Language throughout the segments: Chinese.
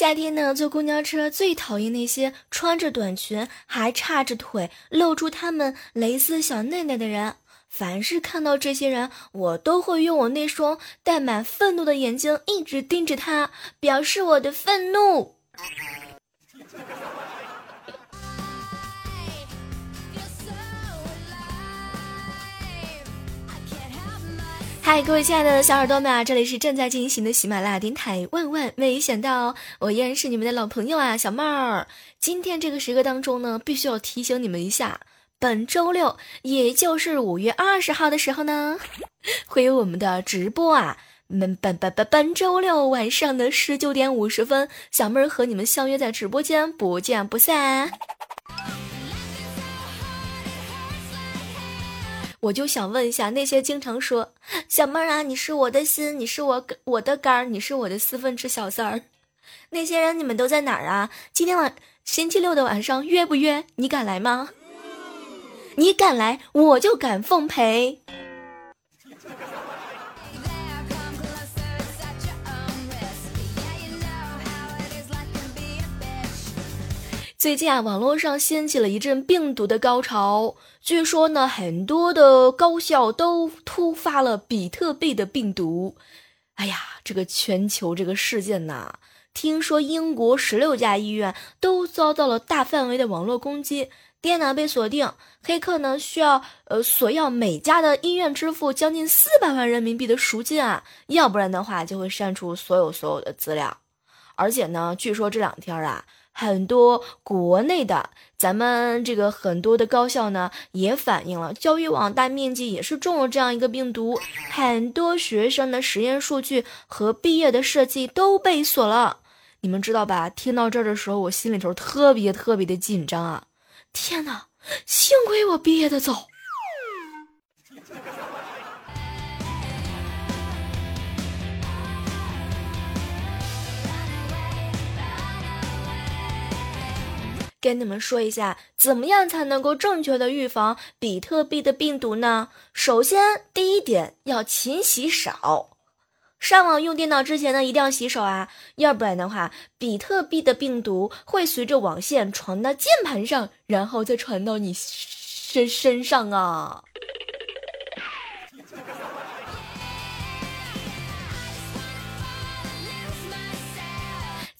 夏天呢，坐公交车最讨厌那些穿着短裙还叉着腿露出他们蕾丝小内内的人。凡是看到这些人，我都会用我那双带满愤怒的眼睛一直盯着他，表示我的愤怒。嗨，各位亲爱的小耳朵们啊，这里是正在进行的喜马拉雅电台。万万没想到，我依然是你们的老朋友啊，小妹儿。今天这个时刻当中呢，必须要提醒你们一下，本周六，也就是五月二十号的时候呢，会有我们的直播啊。本本本本本周六晚上的十九点五十分，小妹儿和你们相约在直播间，不见不散。我就想问一下那些经常说小妹儿啊，你是我的心，你是我我的肝儿，你是我的四分之小三儿，那些人你们都在哪儿啊？今天晚星期六的晚上约不约？你敢来吗？你敢来，我就敢奉陪。最近啊，网络上掀起了一阵病毒的高潮。据说呢，很多的高校都突发了比特币的病毒。哎呀，这个全球这个事件呐，听说英国十六家医院都遭到了大范围的网络攻击，电脑被锁定，黑客呢需要呃索要每家的医院支付将近四百万人民币的赎金啊，要不然的话就会删除所有所有的资料。而且呢，据说这两天啊。很多国内的，咱们这个很多的高校呢，也反映了教育网大面积也是中了这样一个病毒，很多学生的实验数据和毕业的设计都被锁了。你们知道吧？听到这儿的时候，我心里头特别特别的紧张啊！天哪，幸亏我毕业的早。跟你们说一下，怎么样才能够正确的预防比特币的病毒呢？首先，第一点要勤洗手，上网用电脑之前呢，一定要洗手啊，要不然的话，比特币的病毒会随着网线传到键盘上，然后再传到你身身上啊。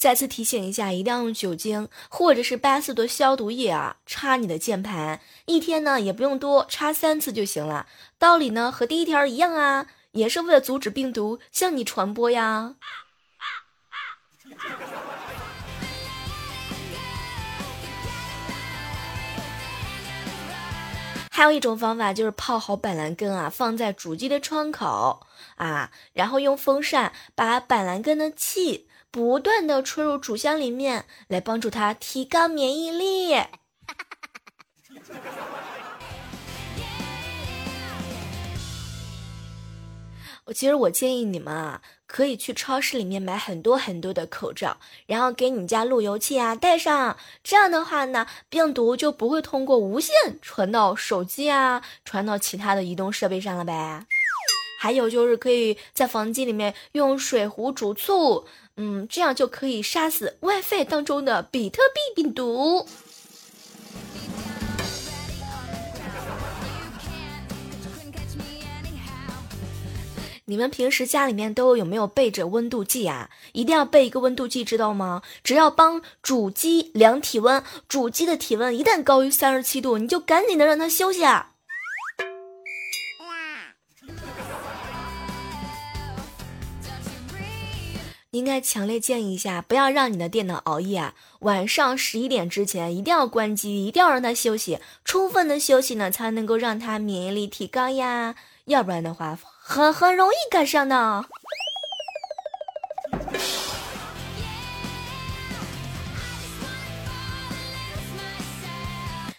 再次提醒一下，一定要用酒精或者是八四的消毒液啊，擦你的键盘。一天呢也不用多，擦三次就行了。道理呢和第一条一样啊，也是为了阻止病毒向你传播呀。还有一种方法就是泡好板蓝根啊，放在主机的窗口啊，然后用风扇把板蓝根的气。不断的吹入主箱里面，来帮助它提高免疫力。我其实我建议你们啊，可以去超市里面买很多很多的口罩，然后给你家路由器啊戴上。这样的话呢，病毒就不会通过无线传到手机啊，传到其他的移动设备上了呗。还有就是可以在房间里面用水壶煮醋。嗯，这样就可以杀死 WiFi 当中的比特币病毒。你们平时家里面都有没有备着温度计啊？一定要备一个温度计，知道吗？只要帮主机量体温，主机的体温一旦高于三十七度，你就赶紧的让它休息啊。应该强烈建议一下，不要让你的电脑熬夜啊！晚上十一点之前一定要关机，一定要让它休息，充分的休息呢，才能够让它免疫力提高呀，要不然的话，很很容易感上的。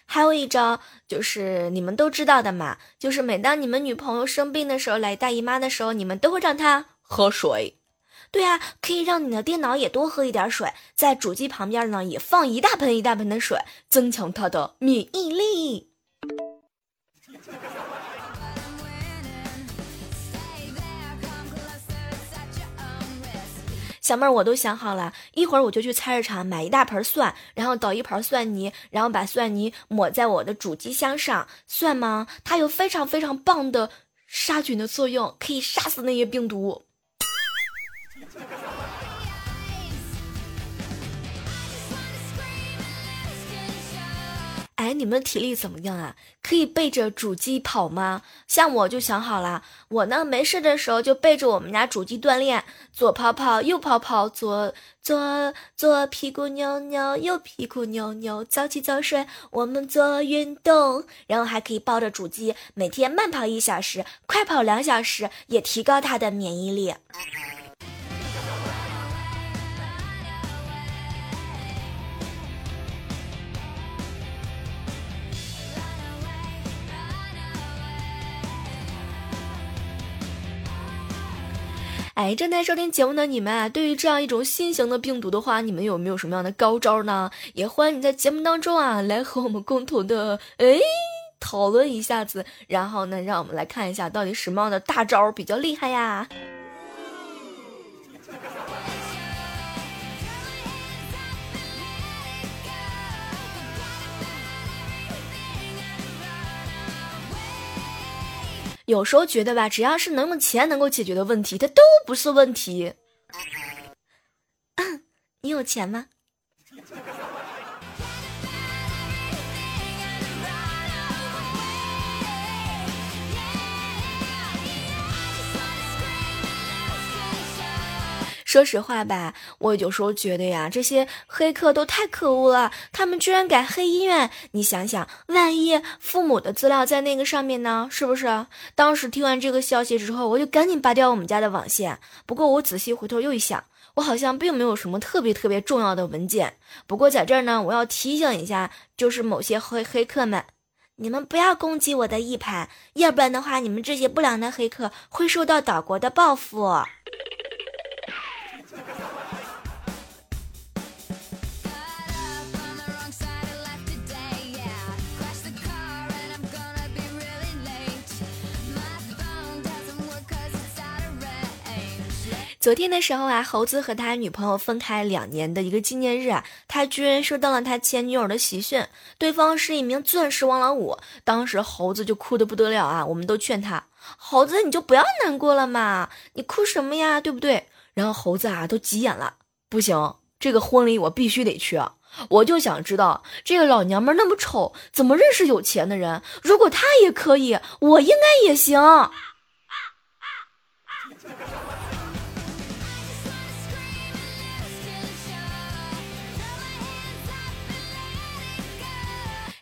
还有一招就是你们都知道的嘛，就是每当你们女朋友生病的时候，来大姨妈的时候，你们都会让她喝水。对啊，可以让你的电脑也多喝一点水，在主机旁边呢也放一大盆一大盆的水，增强它的免疫力。小妹儿，我都想好了，一会儿我就去菜市场买一大盆蒜，然后倒一盆蒜泥，然后把蒜泥抹在我的主机箱上。蒜吗？它有非常非常棒的杀菌的作用，可以杀死那些病毒。哎，你们体力怎么样啊？可以背着主机跑吗？像我就想好了，我呢没事的时候就背着我们家主机锻炼，左跑跑，右跑跑，左左左屁股扭扭，右屁股扭扭，早起早睡，我们做运动，然后还可以抱着主机每天慢跑一小时，快跑两小时，也提高他的免疫力。哎，正在收听节目的你们啊，对于这样一种新型的病毒的话，你们有没有什么样的高招呢？也欢迎你在节目当中啊，来和我们共同的哎讨论一下子，然后呢，让我们来看一下到底什么样的大招比较厉害呀。有时候觉得吧，只要是能用钱能够解决的问题，它都不是问题。你有钱吗？说实话吧，我有时候觉得呀，这些黑客都太可恶了，他们居然敢黑医院。你想想，万一父母的资料在那个上面呢？是不是？当时听完这个消息之后，我就赶紧拔掉我们家的网线。不过我仔细回头又一想，我好像并没有什么特别特别重要的文件。不过在这儿呢，我要提醒一下，就是某些黑黑客们，你们不要攻击我的 E 盘，要不然的话，你们这些不良的黑客会受到岛国的报复。昨天的时候啊，猴子和他女朋友分开两年的一个纪念日啊，他居然收到了他前女友的喜讯，对方是一名钻石王老五。当时猴子就哭的不得了啊，我们都劝他，猴子你就不要难过了嘛，你哭什么呀，对不对？然后猴子啊都急眼了，不行，这个婚礼我必须得去，我就想知道这个老娘们那么丑，怎么认识有钱的人？如果她也可以，我应该也行。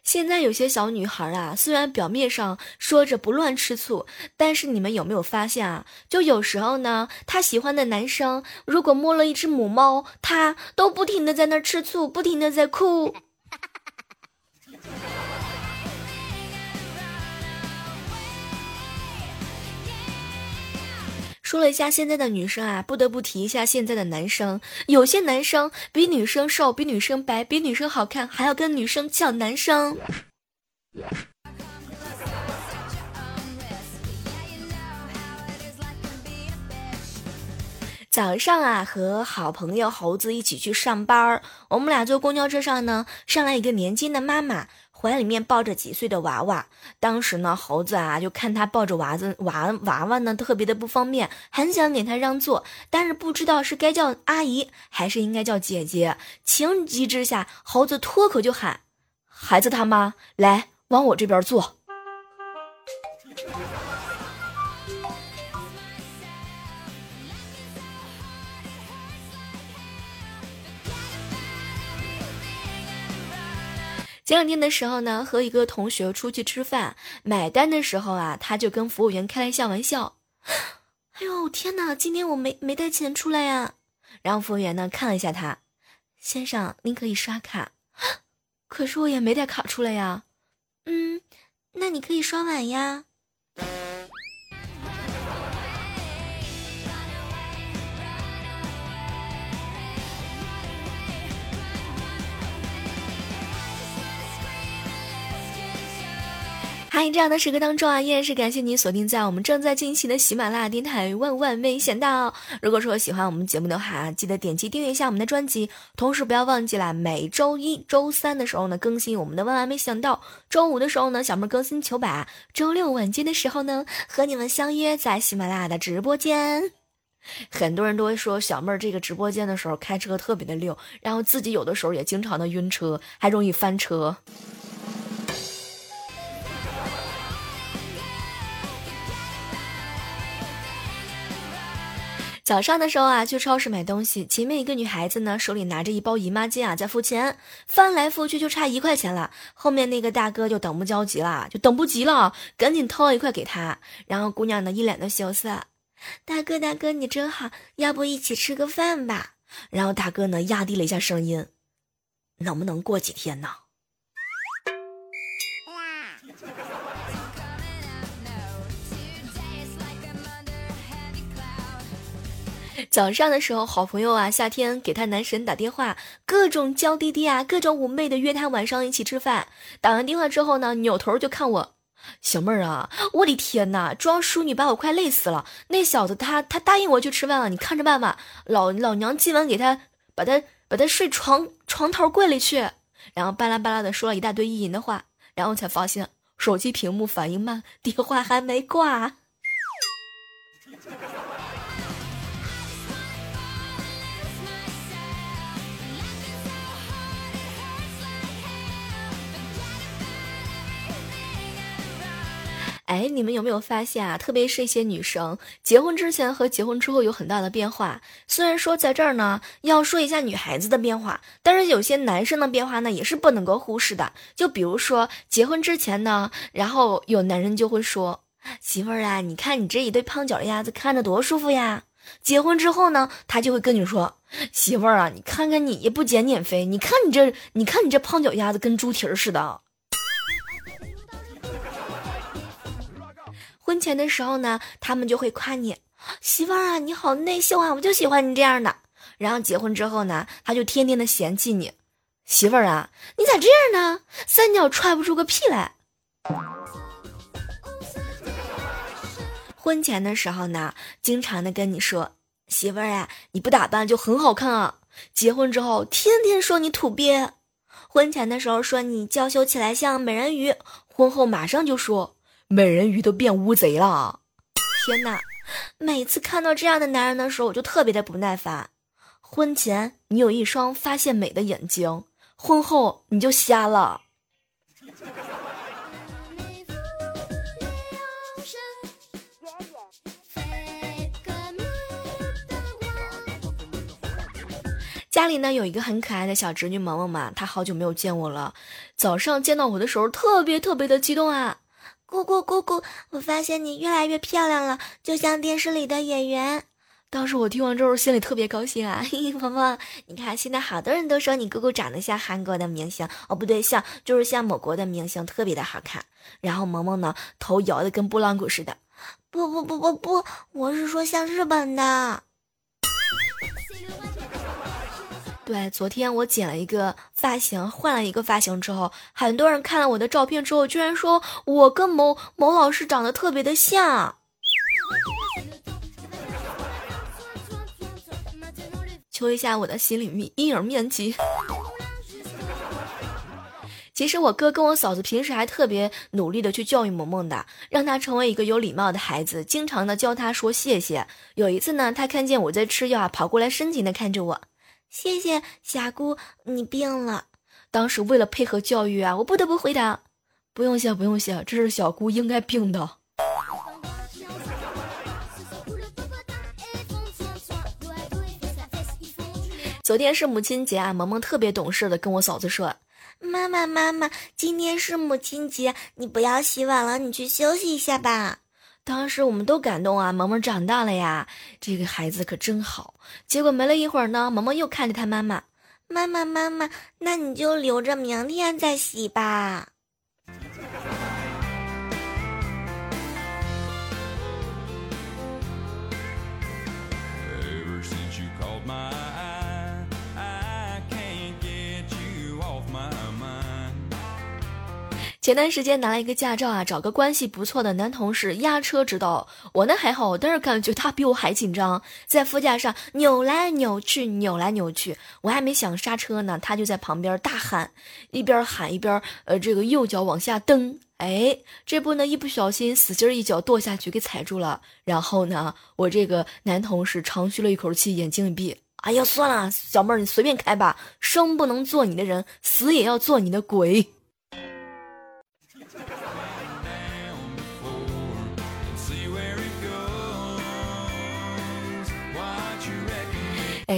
现在有些小女孩啊，虽然表面上说着不乱吃醋，但是你们有没有发现啊？就有时候呢，她喜欢的男生如果摸了一只母猫，她都不停的在那吃醋，不停的在哭。说了一下现在的女生啊，不得不提一下现在的男生。有些男生比女生瘦，比女生白，比女生好看，还要跟女生抢男生。早上啊，和好朋友猴子一起去上班儿，我们俩坐公交车上呢，上来一个年轻的妈妈。怀里面抱着几岁的娃娃，当时呢，猴子啊就看他抱着娃子娃娃娃呢，特别的不方便，很想给他让座，但是不知道是该叫阿姨还是应该叫姐姐。情急之下，猴子脱口就喊：“孩子他妈，来往我这边坐。”前两天的时候呢，和一个同学出去吃饭，买单的时候啊，他就跟服务员开了一下玩笑：“ 哎呦天哪，今天我没没带钱出来呀。”然后服务员呢看了一下他，先生，您可以刷卡，可是我也没带卡出来呀。嗯，那你可以刷碗呀。嗨，这样的时刻当中啊，依然是感谢你锁定在我们正在进行的喜马拉雅电台。万万没想到，如果说喜欢我们节目的话，记得点击订阅一下我们的专辑。同时不要忘记了，每周一周三的时候呢，更新我们的万万没想到；周五的时候呢，小妹更新糗把；周六晚间的时候呢，和你们相约在喜马拉雅的直播间。很多人都会说，小妹儿这个直播间的时候开车特别的溜，然后自己有的时候也经常的晕车，还容易翻车。早上的时候啊，去超市买东西，前面一个女孩子呢，手里拿着一包姨妈巾啊，在付钱，翻来覆去就差一块钱了。后面那个大哥就等不着急了，就等不及了，赶紧掏一块给她。然后姑娘呢，一脸的羞涩，大哥大哥你真好，要不一起吃个饭吧？然后大哥呢，压低了一下声音，能不能过几天呢？早上的时候，好朋友啊，夏天给他男神打电话，各种娇滴滴啊，各种妩媚的约他晚上一起吃饭。打完电话之后呢，扭头就看我，小妹儿啊，我的天哪，装淑女把我快累死了。那小子他他答应我去吃饭了，你看着办吧。老老娘今晚给他把他把他睡床床头柜里去。然后巴拉巴拉的说了一大堆意淫的话，然后才发现手机屏幕反应慢，电话还没挂。哎，你们有没有发现啊？特别是一些女生，结婚之前和结婚之后有很大的变化。虽然说在这儿呢，要说一下女孩子的变化，但是有些男生的变化呢，也是不能够忽视的。就比如说结婚之前呢，然后有男人就会说：“媳妇儿啊，你看你这一对胖脚丫子看着多舒服呀。”结婚之后呢，他就会跟你说：“媳妇儿啊，你看看你也不减减肥，你看你这，你看你这胖脚丫子跟猪蹄儿似的。”婚前的时候呢，他们就会夸你媳妇儿啊，你好内秀啊，我就喜欢你这样的。然后结婚之后呢，他就天天的嫌弃你，媳妇儿啊，你咋这样呢？三脚踹不出个屁来。婚前的时候呢，经常的跟你说，媳妇儿啊，你不打扮就很好看啊。结婚之后，天天说你土鳖。婚前的时候说你娇羞起来像美人鱼，婚后马上就说。美人鱼都变乌贼了！天哪，每次看到这样的男人的时候，我就特别的不耐烦。婚前你有一双发现美的眼睛，婚后你就瞎了。家里呢有一个很可爱的小侄女萌萌嘛，她好久没有见我了，早上见到我的时候特别特别的激动啊。姑姑姑姑，我发现你越来越漂亮了，就像电视里的演员。当时我听完之后，心里特别高兴啊！萌萌，你看现在好多人都说你姑姑长得像韩国的明星哦，不对，像就是像某国的明星，特别的好看。然后萌萌呢，头摇的跟拨浪鼓似的。不不不不不，我是说像日本的。对，昨天我剪了一个发型，换了一个发型之后，很多人看了我的照片之后，居然说我跟某某老师长得特别的像。求一下我的心理面阴影面积。其实我哥跟我嫂子平时还特别努力的去教育萌萌的，让她成为一个有礼貌的孩子，经常的教她说谢谢。有一次呢，他看见我在吃药，跑过来深情的看着我。谢谢霞姑，你病了。当时为了配合教育啊，我不得不回答：不用谢，不用谢，这是小姑应该病的。昨天是母亲节啊，萌萌特别懂事的跟我嫂子说：“妈妈，妈妈，今天是母亲节，你不要洗碗了，你去休息一下吧。”当时我们都感动啊，萌萌长大了呀，这个孩子可真好。结果没了一会儿呢，萌萌又看着他妈妈，妈妈妈妈，那你就留着明天再洗吧。前段时间拿了一个驾照啊，找个关系不错的男同事压车指导，我呢还好，但是感觉他比我还紧张，在副驾上扭来扭去，扭来扭去，我还没想刹车呢，他就在旁边大喊，一边喊一边呃这个右脚往下蹬，哎，这不呢一不小心死劲一脚跺下去给踩住了，然后呢我这个男同事长吁了一口气，眼睛一闭，哎呀算了，小妹儿你随便开吧，生不能做你的人，死也要做你的鬼。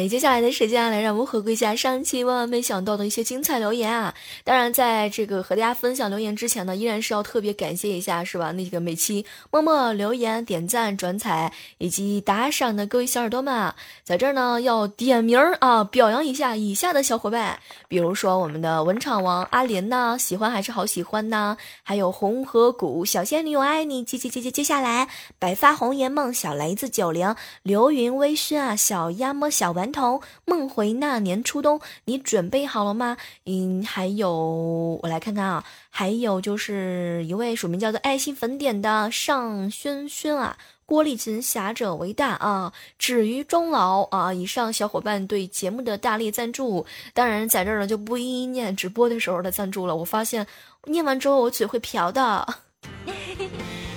接下来的时间，来让我们回顾一下上期万万没想到的一些精彩留言啊！当然，在这个和大家分享留言之前呢，依然是要特别感谢一下，是吧？那个每期默默留言、点赞、转采以及打赏的各位小耳朵们啊，在这儿呢要点名儿啊，表扬一下以下的小伙伴，比如说我们的文场王阿莲呐，喜欢还是好喜欢呐，还有红河谷小仙女我爱你，接接接接接下来白发红颜梦小雷子九零流云微醺啊，小鸭么小文。同梦回那年初冬，你准备好了吗？嗯，还有我来看看啊，还有就是一位署名叫做爱心粉点的尚轩轩啊，郭丽琴侠者为大啊，止于终老啊，以上小伙伴对节目的大力赞助，当然在这儿呢就不一一念直播的时候的赞助了。我发现念完之后我嘴会瓢的。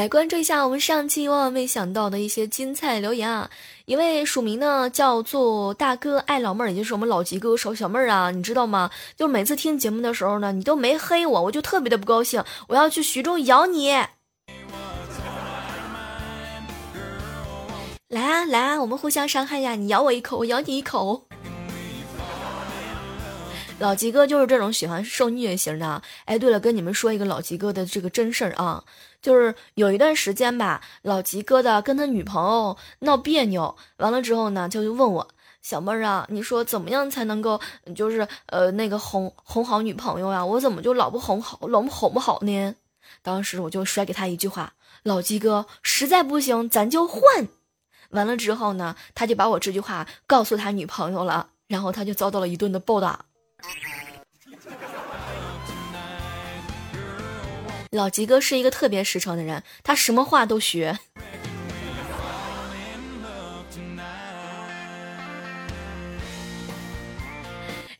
来关注一下我们上期万万没想到的一些精彩留言啊！一位署名呢叫做大哥爱老妹儿，也就是我们老吉哥手小妹儿啊，你知道吗？就每次听节目的时候呢，你都没黑我，我就特别的不高兴，我要去徐州咬你。来啊来啊，我们互相伤害呀！你咬我一口，我咬你一口。老吉哥就是这种喜欢受虐型的。哎，对了，跟你们说一个老吉哥的这个真事儿啊，就是有一段时间吧，老吉哥的跟他女朋友闹别扭，完了之后呢，就问我小妹儿啊，你说怎么样才能够就是呃那个哄哄好女朋友啊？我怎么就老不哄好，老不哄不好呢？当时我就甩给他一句话：老吉哥，实在不行咱就换。完了之后呢，他就把我这句话告诉他女朋友了，然后他就遭到了一顿的暴打。老吉哥是一个特别实诚的人，他什么话都学。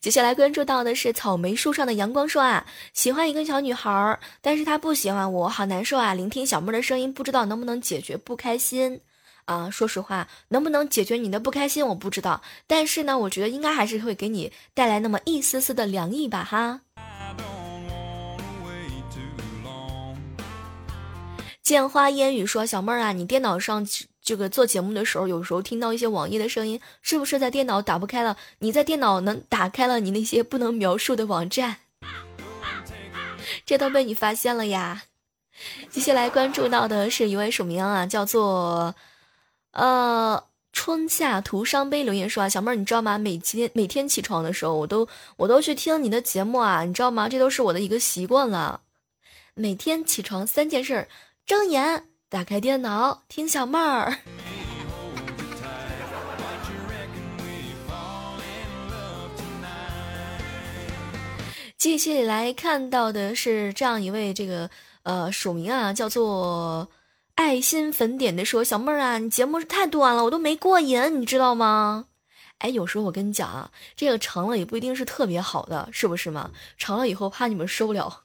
接下来关注到的是草莓树上的阳光说啊，喜欢一个小女孩，但是她不喜欢我，好难受啊！聆听小妹的声音，不知道能不能解决不开心。啊，说实话，能不能解决你的不开心，我不知道。但是呢，我觉得应该还是会给你带来那么一丝丝的凉意吧，哈。见花烟雨说：“小妹儿啊，你电脑上这个做节目的时候，有时候听到一些网页的声音，是不是在电脑打不开了？你在电脑能打开了你那些不能描述的网站？这都被你发现了呀！接下来关注到的是一位署名啊，叫做……呃，春夏徒伤悲留言说啊，小妹儿，你知道吗？每天每天起床的时候，我都我都去听你的节目啊，你知道吗？这都是我的一个习惯了。每天起床三件事：睁眼、打开电脑、听小妹儿。继续来看到的是这样一位这个呃署名啊，叫做。爱心粉点的说：“小妹儿啊，你节目太短了，我都没过瘾，你知道吗？哎，有时候我跟你讲啊，这个长了也不一定是特别好的，是不是嘛？长了以后怕你们受不了。”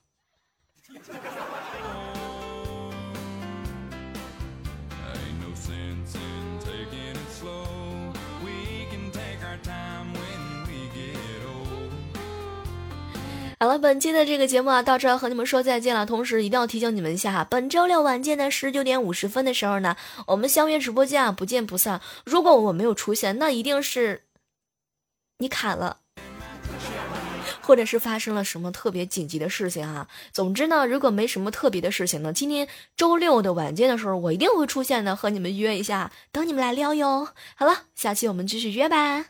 好了，本期的这个节目啊，到这儿和你们说再见了。同时，一定要提醒你们一下哈，本周六晚间的十九点五十分的时候呢，我们相约直播间啊，不见不散。如果我没有出现，那一定是你卡了，或者是发生了什么特别紧急的事情哈。总之呢，如果没什么特别的事情呢，今天周六的晚间的时候，我一定会出现的，和你们约一下，等你们来撩哟。好了，下期我们继续约吧。